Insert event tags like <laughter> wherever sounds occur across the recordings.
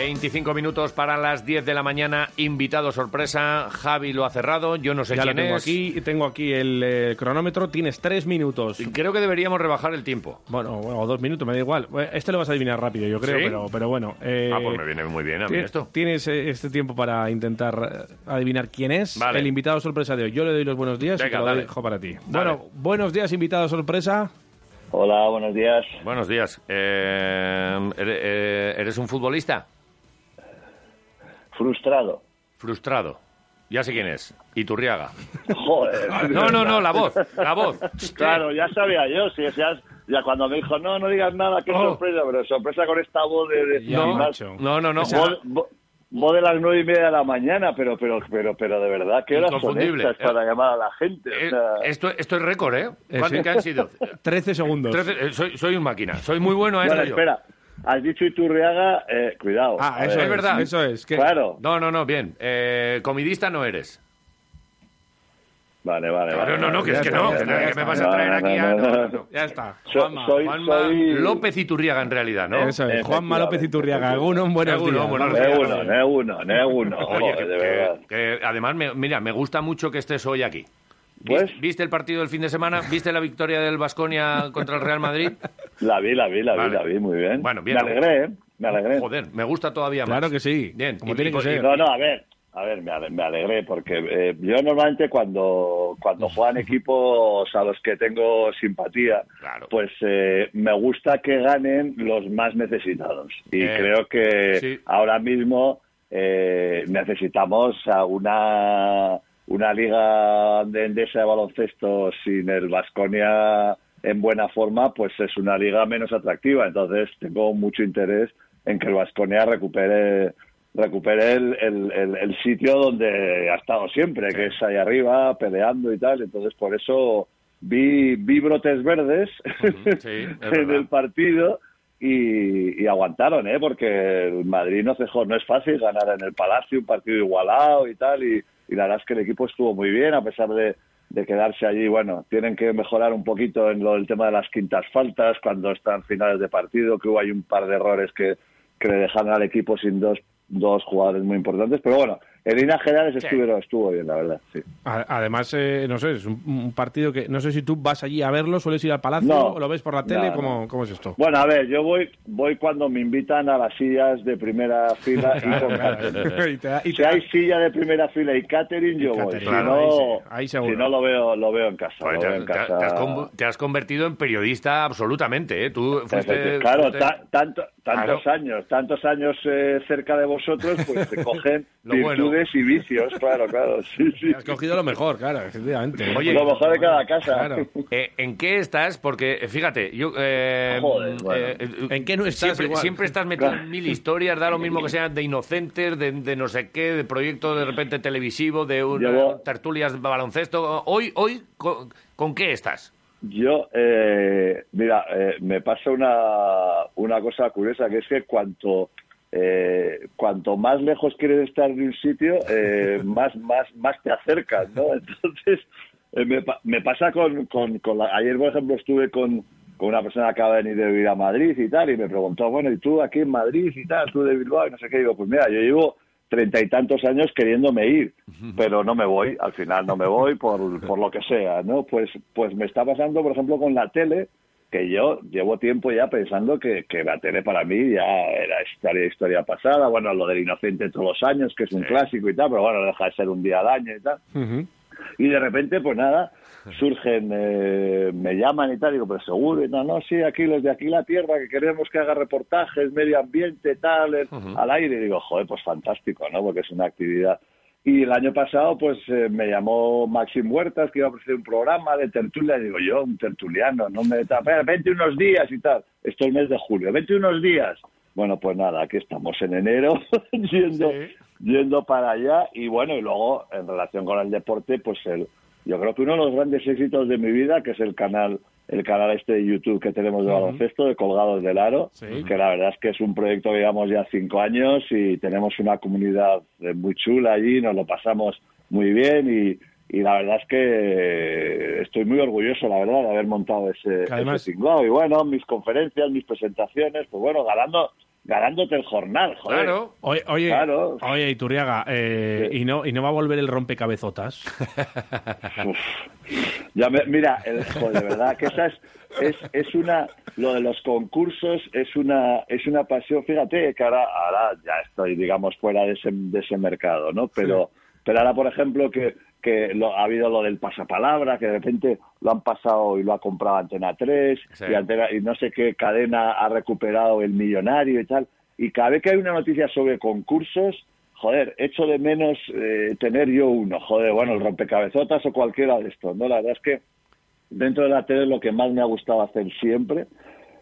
25 minutos para las 10 de la mañana. Invitado sorpresa. Javi lo ha cerrado. Yo no sé Ya lo quién tengo es. aquí, tengo aquí el eh, cronómetro. Tienes tres minutos. Creo que deberíamos rebajar el tiempo. Bueno, bueno, o dos minutos, me da igual. Eh, Este lo vas a adivinar rápido, yo creo, ¿Sí? pero, pero bueno. eh, Ah, pues me viene muy bien a mí esto. Tienes este tiempo para intentar adivinar quién es Vale. el invitado sorpresa de hoy. Yo le doy los buenos días y te lo dale. dejo para ti. Dale. Bueno, buenos días, invitado sorpresa. Hola, buenos días. Buenos días. ¿ere- eh, ¿Eres un futbolista? Frustrado. Frustrado. Ya sé quién es. Iturriaga. <laughs> Joder. No, no, no, la voz. La voz. <laughs> Claro, ya sabía yo. Si ya, ya cuando me dijo, no, no digas nada, qué Oh. sorpresa, pero sorpresa con esta voz de... de macho. No, no, no. Voz, vo- voz de las nueve y media de la mañana, pero, pero, pero, pero de verdad, ¿qué horas son estas para llamar a la gente? O Eh, sea, esto, esto es récord, ¿eh? Eh, ¿Cuánto sí. que han sido? <laughs> 13 segundos. Trece- eh, soy, soy un máquina. Soy muy bueno a bueno, esto yo. Has dicho Iturriaga, eh, cuidado. Ah, eso ver. es verdad. Eso es. que- Claro. No, no, no, bien. Eh, comidista no eres. Vale, vale, No, vale. no, no, que ya es que no. que no, que me vas a traer No, aquí no, a... no, no, no. no. Ya está. So- Juanma. soy, Juanma soy... López Iturriaga en realidad, ¿no? Eso es. Juanma. López Iturriaga. Alguno, buenos Alguno, días. buenos Buenos días. Uno, uno, uno. Oye, que, de que- verdad. que además, me- mira, me gusta mucho que estés hoy aquí. Pues- ¿Viste, el partido del fin de semana? ¿Viste la victoria del Vasconia contra el Real Madrid? <laughs> La vi, la vi, la Vale. vi, la vi, muy bien. Bueno, bien. Me alegré, ¿eh? Me alegré. Joder, me gusta todavía más. Claro que sí. Bien. Como tiene que ser. No, no, a ver, a ver, me, ale- me alegré porque eh, yo normalmente cuando, cuando juegan equipos a los que tengo simpatía, Claro. pues eh, me gusta que ganen los más necesitados. Y Eh, creo que sí. ahora mismo eh, necesitamos a una, una liga de endesa de baloncesto sin el Vasconia en buena forma, pues es una liga menos atractiva. Entonces tengo mucho interés en que el Vasconia recupere recupere el, el, el- el sitio donde ha estado siempre, que es ahí arriba, peleando y tal. Entonces, por eso vi, vi brotes verdes sí, <laughs> en el partido y, y aguantaron, ¿eh? Porque el Madrid no cejó, no es fácil ganar en el Palacio, un partido igualado y tal. Y, y la verdad es que el equipo estuvo muy bien, a pesar de, de quedarse allí. Bueno, tienen que mejorar un poquito en lo, el tema de las quintas faltas, cuando están finales de partido, que hubo ahí un par de errores que, que le dejaron al equipo sin dos, dos jugadores muy importantes. Pero bueno, en líneas generales estuvieron, estuvo bien, la verdad, sí. Además, eh, no sé, es un, un partido que no sé si tú vas allí a verlo, sueles ir al palacio, No. o lo ves por la tele, No, ¿cómo, no. cómo es esto? Bueno, a ver, yo voy voy cuando me invitan a las sillas de primera fila y <laughs> con catering. Y te da- y Si te da- hay silla de primera fila y catering, yo voy. catering, Si claro, no, ahí sí, ahí si no lo veo, lo veo en casa. Lo te, veo has- en te casa. has te has convertido en periodista absolutamente, ¿eh? Tú fuiste... Claro, fuiste- ta- tanto- tantos Claro. años, tantos años eh, cerca de vosotros, pues te <laughs> cogen Lo bueno. Virtudes y vicios, claro, claro, sí, sí. Has cogido lo mejor, claro, efectivamente. Oye, lo mejor de cada casa. Claro. Eh, ¿En qué estás? Porque, eh, fíjate, yo... eh, Joder, bueno. ¿En qué no estás Siempre, siempre estás metido en mil historias, da lo mismo que sean de inocentes, de, de no sé qué, de proyecto de repente televisivo, de un, Llevo- tertulias de baloncesto. Hoy, hoy ¿con, con qué estás? Yo, eh, mira, eh, me pasa una, una cosa curiosa, que es que cuanto, eh, cuanto más lejos quieres estar de un sitio, eh, <laughs> más, más, más te acercas, ¿no? Entonces, eh, me, me pasa con, con, con la- ayer, por ejemplo, estuve con, con una persona que acaba de venir de vivir a Madrid y tal, y me preguntó, bueno, ¿y tú aquí en Madrid y tal? ¿Tú de Bilbao? Y no sé qué. Y digo, pues mira, yo llevo treinta y tantos años queriéndome ir, pero no me voy, al final no me voy por, por lo que sea, ¿no? Pues, pues me está pasando, por ejemplo, con la tele, que yo llevo tiempo ya pensando que, que la tele para mí ya era historia, historia pasada, bueno, lo del inocente todos los años, que es un clásico y tal, pero bueno, deja de ser un día al año y tal. Y de repente, pues nada, surgen, eh, me llaman y tal, digo, pero seguro, y no, no, sí, aquí los de aquí la tierra, que queremos que haga reportajes, medio ambiente, tal, al aire, y digo, joder, pues fantástico, ¿no? Porque es una actividad Y el año pasado, pues eh, me llamó Maxim Huertas, que iba a ofrecer un programa de tertulia. Y digo, yo, un tertuliano, no me. Vente unos días y tal. Esto es el mes de julio, vente unos días. Bueno, pues nada, aquí estamos en enero, <laughs> yendo, yendo para allá. Y bueno, y luego, en relación con el deporte, pues el, yo creo que uno de los grandes éxitos de mi vida, que es el canal el canal este de YouTube que tenemos de baloncesto, de Colgados del Aro, que la verdad es que es un proyecto que llevamos ya cinco años y tenemos una comunidad eh, muy chula allí, nos lo pasamos muy bien y, y la verdad es que estoy muy orgulloso, la verdad, de haber montado ese, ese Y bueno, mis conferencias, mis presentaciones, pues bueno, ganando ganándote el jornal, joder. Claro. Oye, oye, oye Iturriaga, eh, ¿y, no, ¿y no va a volver el rompecabezotas? <laughs> Ya mira, el, joder, de verdad que esa es, es, es, una... Lo de los concursos es una, es una pasión. Fíjate que ahora, ahora ya estoy, digamos, fuera de ese, de ese mercado, ¿no? Pero, pero ahora, por ejemplo, que que lo, ha habido lo del pasapalabra, que de repente lo han pasado y lo ha comprado Antena 3, y, y no sé qué cadena ha recuperado el millonario y tal. Y cada vez que hay una noticia sobre concursos, joder, echo de menos eh, tener yo uno, joder, bueno, el rompecabezotas o cualquiera de estos, ¿no? La verdad es que dentro de la tele es lo que más me ha gustado hacer siempre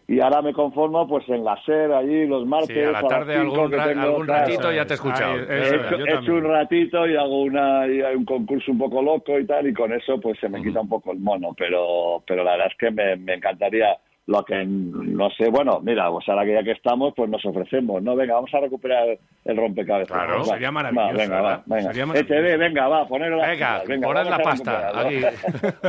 y ahora me conformo pues en la SER allí los martes sí, a la tarde algún, ratito ya te he escuchado. He, hecho, un ratito y hago una y hay un concurso un poco loco y tal y con eso pues se me quita un poco el mono pero pero la verdad es que me, me encantaría lo que no sé, bueno, mira, pues ahora que ya que estamos, pues nos ofrecemos, ¿no? Venga, vamos a recuperar el rompecabezas. Claro, sería maravilloso. venga, va, venga. Sería venga, va, ponerlo la Venga, venga la pasta.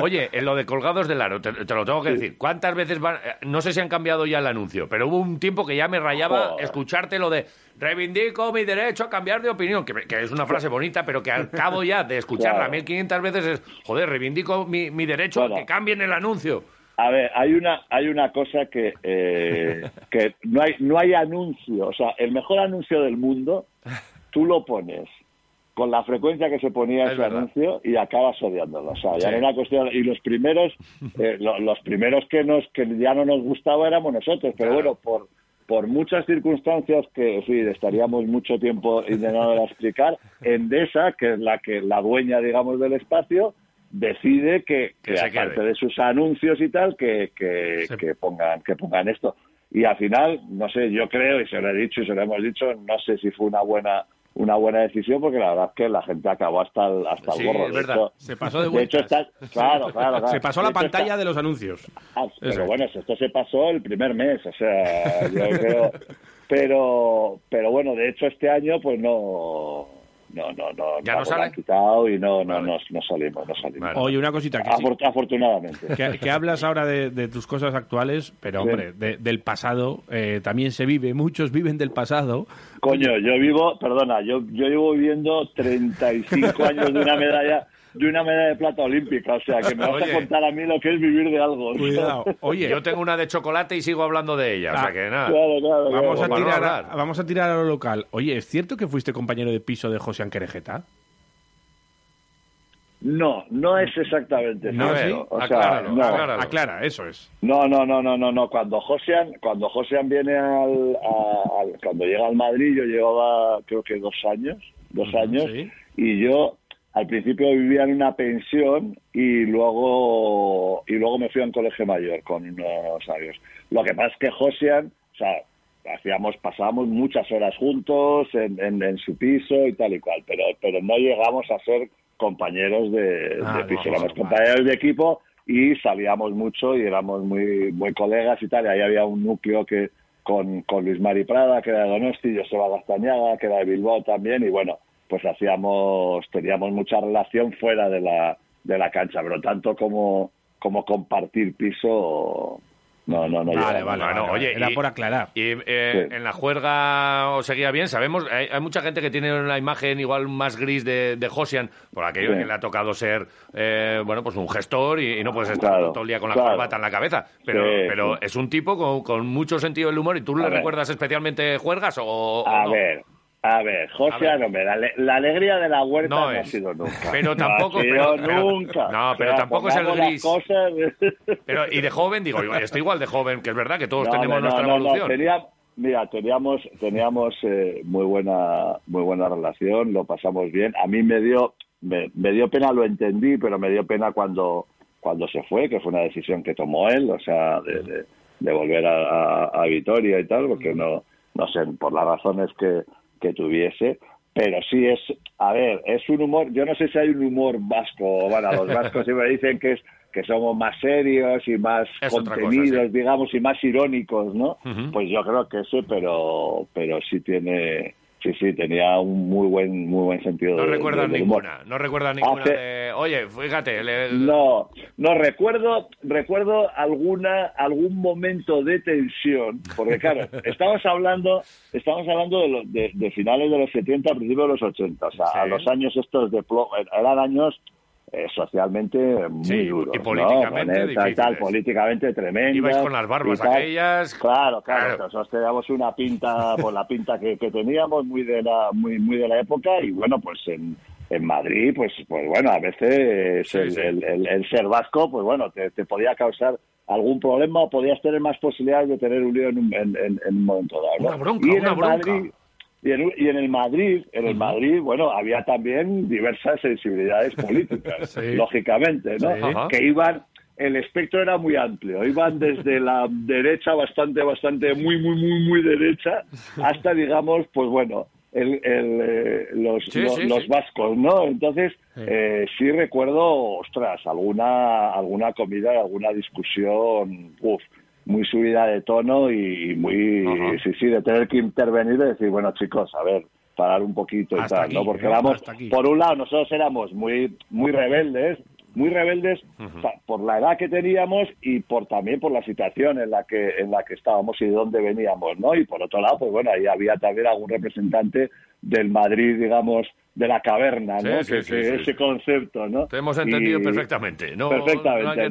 Oye, en lo de colgados del aro, te, lo tengo que decir. ¿Cuántas veces van? Eh, no sé si han cambiado ya el anuncio, pero hubo un tiempo que ya me rayaba escucharte lo de reivindico mi derecho a cambiar de opinión, que, es una frase bonita, pero que al <laughs> cabo ya de escucharla 1500 veces es, joder, reivindico mi, mi derecho a que cambien el anuncio. A ver, hay una, hay una cosa que, eh, <laughs> que no, hay, no hay anuncio, o sea, el mejor anuncio del mundo, tú lo pones con la frecuencia que se ponía ese anuncio y acabas odiándolo. O sea, ya era una cuestión. Y los primeros, <laughs> eh, los primeros que nos que ya no nos gustaba éramos nosotros, pero bueno, por por muchas circunstancias que sí, estaríamos mucho tiempo intentando explicar, Endesa, que es la que la dueña, digamos, del espacio, decide que, que, aparte de sus anuncios y tal, que, que, que, pongan, que pongan esto. Y al final, no sé, yo creo, y se lo he dicho y se lo hemos dicho, no sé si fue una buena una buena decisión porque la verdad es que la gente acabó hasta el, hasta el gorro. Es verdad. se pasó de. De hecho, está, claro, claro, <laughs> Se pasó la pantalla de los anuncios. Ah, pero bueno, esto se pasó el primer mes, o sea, yo creo... <laughs> Pero, pero bueno, de hecho este año pues no no, no, no, ya no, sale? han quitado y no, no, no, no, salimos, no salimos. Oye, una cosita que afortunadamente. Que, hablas ahora de, tus cosas actuales, pero hombre, del pasado eh, también se vive, muchos viven del pasado. Coño, yo vivo, perdona, yo, yo llevo viviendo 35 años de una medalla de una medalla de plata olímpica. O sea, que me vas a contar a mí lo que es vivir de algo. Cuidado. <laughs> Oye, yo tengo una de chocolate y sigo hablando de ella. o sea, que nada. vamos, a tirar a, vamos a tirar a lo local. Oye, ¿es cierto que fuiste compañero de piso de José Anquerejeta? No, no es exactamente no, cierto. O sea, no. aclara, eso es. No, no, no, no, no, no. Cuando Josean, cuando Josean viene al, cuando llega al Madrid, yo llevaba creo que dos años, dos años, y yo al principio vivía en una pensión y luego y luego me fui a un colegio mayor con unos años. Lo que pasa es que Josian, o sea, hacíamos, pasábamos muchas horas juntos en, en, su piso y tal y cual, pero, pero no llegamos a ser compañeros de, ah, piso, éramos compañeros de equipo y salíamos mucho y éramos muy, muy colegas y tal, y ahí había un núcleo que con, con Luis Mari Prada, que era de Donosti, Joseba Gastañaga, que era de Bilbao también, y bueno, pues hacíamos, teníamos mucha relación fuera de la, de la cancha, pero tanto como, como compartir piso, no, no, no. Vale, vale, oye, era por aclarar. Y eh, en la juerga os seguía bien, sabemos, hay, mucha gente que tiene una imagen igual más gris de, de Josian, por aquello que le ha tocado ser, eh, bueno, pues un gestor y, no puedes estar todo el día con la corbata en la cabeza, pero, pero es un tipo con, con, mucho sentido del humor y tú le recuerdas especialmente juergas o, A ver. A ver, José Aromé, la, alegría de la huerta no, ha sido nunca. <laughs> Pero tampoco. No pero, nunca. No, pero tampoco es el gris. <laughs> Pero, y de joven, digo, estoy igual de joven, que es verdad que todos tenemos nuestra evolución. mira, teníamos, teníamos eh, muy buena, muy buena relación, lo pasamos bien. A mí me dio, me, dio pena, lo entendí, pero me dio pena cuando, cuando se fue, que fue una decisión que tomó él, o sea, de, de, volver a, a, Vitoria y tal, porque no, no sé, por las razones que, que tuviese pero sí es, a ver, es un humor, yo no sé si hay un humor vasco, bueno, los <laughs> vascos siempre dicen que es que somos más serios y más contenidos, digamos, y más irónicos, ¿no? Pues yo creo que sí, pero, pero sí tiene, sí, sí, tenía un muy buen, muy buen sentido. No recuerdas ninguna, no recuerdas ninguna de, oye, fíjate. No, no recuerdo, recuerdo alguna, algún momento de tensión, porque claro, <laughs> estamos hablando, estamos hablando de, de, finales de los 70, principios de los 80, o sea, a los años estos de eran años eh, socialmente muy duro. Y políticamente tal, políticamente tremendo. Ibais con las barbas aquellas. Claro, claro, nosotros teníamos una pinta, <laughs> por la pinta que, teníamos, muy de la, muy, muy de la época, y bueno, pues en, en Madrid, pues, pues bueno, a veces el, el, ser vasco, pues bueno, te, te podía causar algún problema o podías tener más posibilidades de tener un lío en un, en, un momento dado. Una bronca, y una bronca. Madrid, y en, y en, el Madrid, en el Madrid, bueno, había también diversas sensibilidades políticas, <laughs> lógicamente, ¿no? Que iban, el espectro era muy amplio, iban desde la <laughs> derecha bastante, bastante, muy, muy, muy, muy derecha, hasta, digamos, pues bueno, el, el, eh, los, los, vascos, ¿no? Entonces, eh, sí recuerdo, ostras, alguna, alguna comida, alguna discusión, uff, muy subida de tono y muy, sí, sí, de tener que intervenir y decir, bueno, chicos, a ver, parar un poquito y tal, ¿no? Porque vamos, por un lado, nosotros éramos muy, muy rebeldes, muy rebeldes por la edad que teníamos y por también por la situación en la que en la que estábamos y de dónde veníamos, ¿no? Y por otro lado, pues bueno, ahí había también algún representante del Madrid, digamos, de la caverna, ¿no? ese concepto, ¿no? Te hemos entendido perfectamente, ¿no? Perfectamente.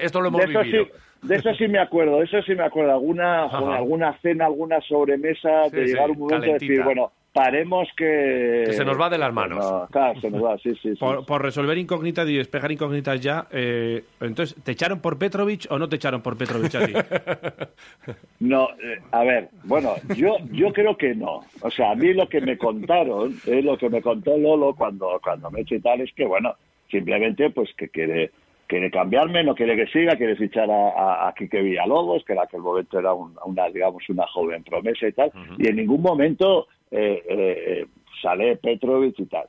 Esto lo hemos vivido. De eso sí me acuerdo, de eso sí me acuerdo. Alguna, alguna cena, alguna sobremesa, de llegar un momento de decir, bueno, paremos que... Que se nos va de las manos. claro, se nos va, sí, sí. por, resolver incógnitas y despejar incógnitas ya, eh, entonces, ¿te echaron por Petrovich o no te echaron por Petrovich a ti? <laughs> no, eh, a ver, bueno, yo, yo creo que no. O sea, a mí lo que me contaron, eh, lo que me contó Lolo cuando, cuando me eché y tal, es que, bueno, simplemente pues que quiere quiere cambiarme, no quiere que siga, quiere fichar a, a, Quique Villalobos, que en aquel momento era una, digamos, una joven promesa y tal, y en ningún momento eh, eh, sale Petrovic y tal.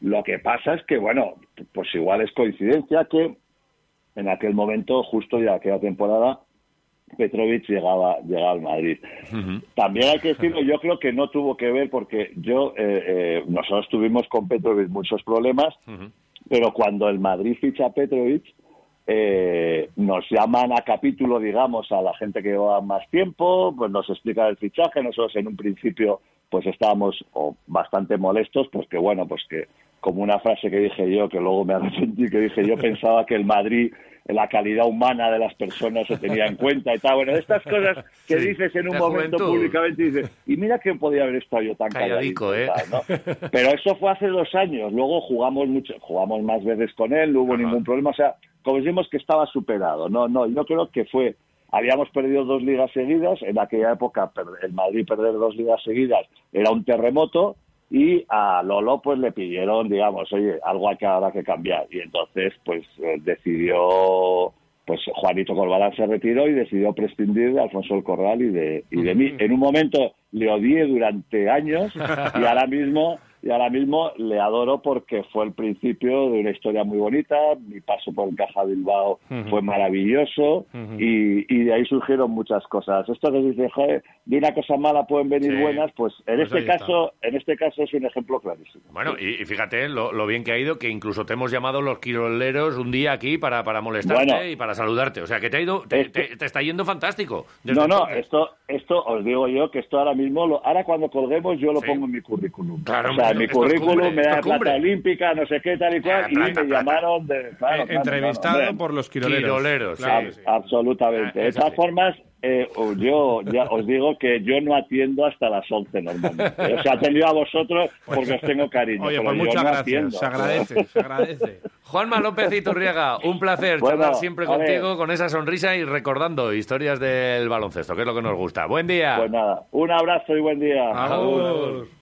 Lo que pasa es que, bueno, pues igual es coincidencia que en aquel momento, justo ya aquella temporada, Petrovic llegaba, llegaba al Madrid. También hay que decirlo, yo creo que no tuvo que ver porque yo, eh, nosotros tuvimos con Petrovic muchos problemas, pero cuando el Madrid ficha a Petrovic, eh, nos llaman a capítulo, digamos, a la gente que lleva más tiempo, pues nos explica el fichaje. Nosotros en un principio pues estábamos bastante molestos, pues que bueno, pues que como una frase que dije yo, que luego me arrepentí, que dije yo pensaba que el Madrid la calidad humana de las personas se tenía en cuenta y tal. Bueno, estas cosas que dices en un momento públicamente y dices, y mira que podía haber estado yo tan calladito. ¿eh? Pero eso fue hace dos años. Luego jugamos mucho, jugamos más veces con él, no hubo ningún problema. O sea, como decimos que estaba superado. No, no, yo creo que fue habíamos perdido dos ligas seguidas, en aquella época el Madrid perder dos ligas seguidas era un terremoto, y a Lolo pues le pidieron, digamos, oye, algo que habrá que cambiar y entonces pues eh, decidió pues Juanito Corbalán se retiró y decidió prescindir de Alfonso el Corral y de, y de mí. En un momento le odié durante años y ahora mismo y ahora mismo le adoro porque fue el principio de una historia muy bonita. Mi paso por el Caja Bilbao fue maravilloso y, y, de ahí surgieron muchas cosas. Esto que dice, joder, de una cosa mala pueden venir buenas, pues en pues este caso, en este caso es un ejemplo clarísimo. Bueno, y, fíjate lo, bien que ha ido, que incluso te hemos llamado los quiroleros un día aquí para, para molestarte y para saludarte. O sea, que te ha ido, te, está yendo fantástico. No, no, esto, esto os digo yo que esto ahora mismo, lo, ahora cuando colguemos yo lo pongo en mi currículum. Claro, en mi currículum, me da plata olímpica, no sé qué, tal y cual, y me llamaron de... Claro, entrevistado por los quiroleros. Absolutamente. de todas formas, eh, yo ya os digo que yo no atiendo hasta las 11 normalmente. O sea, atendido a vosotros porque os tengo cariño. Oye, pues muchas gracias. Se agradece, se agradece. <laughs> Juanma López Iturriaga, un placer charlar siempre contigo con esa sonrisa y recordando historias del baloncesto, que es lo que nos gusta. Buen día. Pues nada, un abrazo y buen día. Adiós.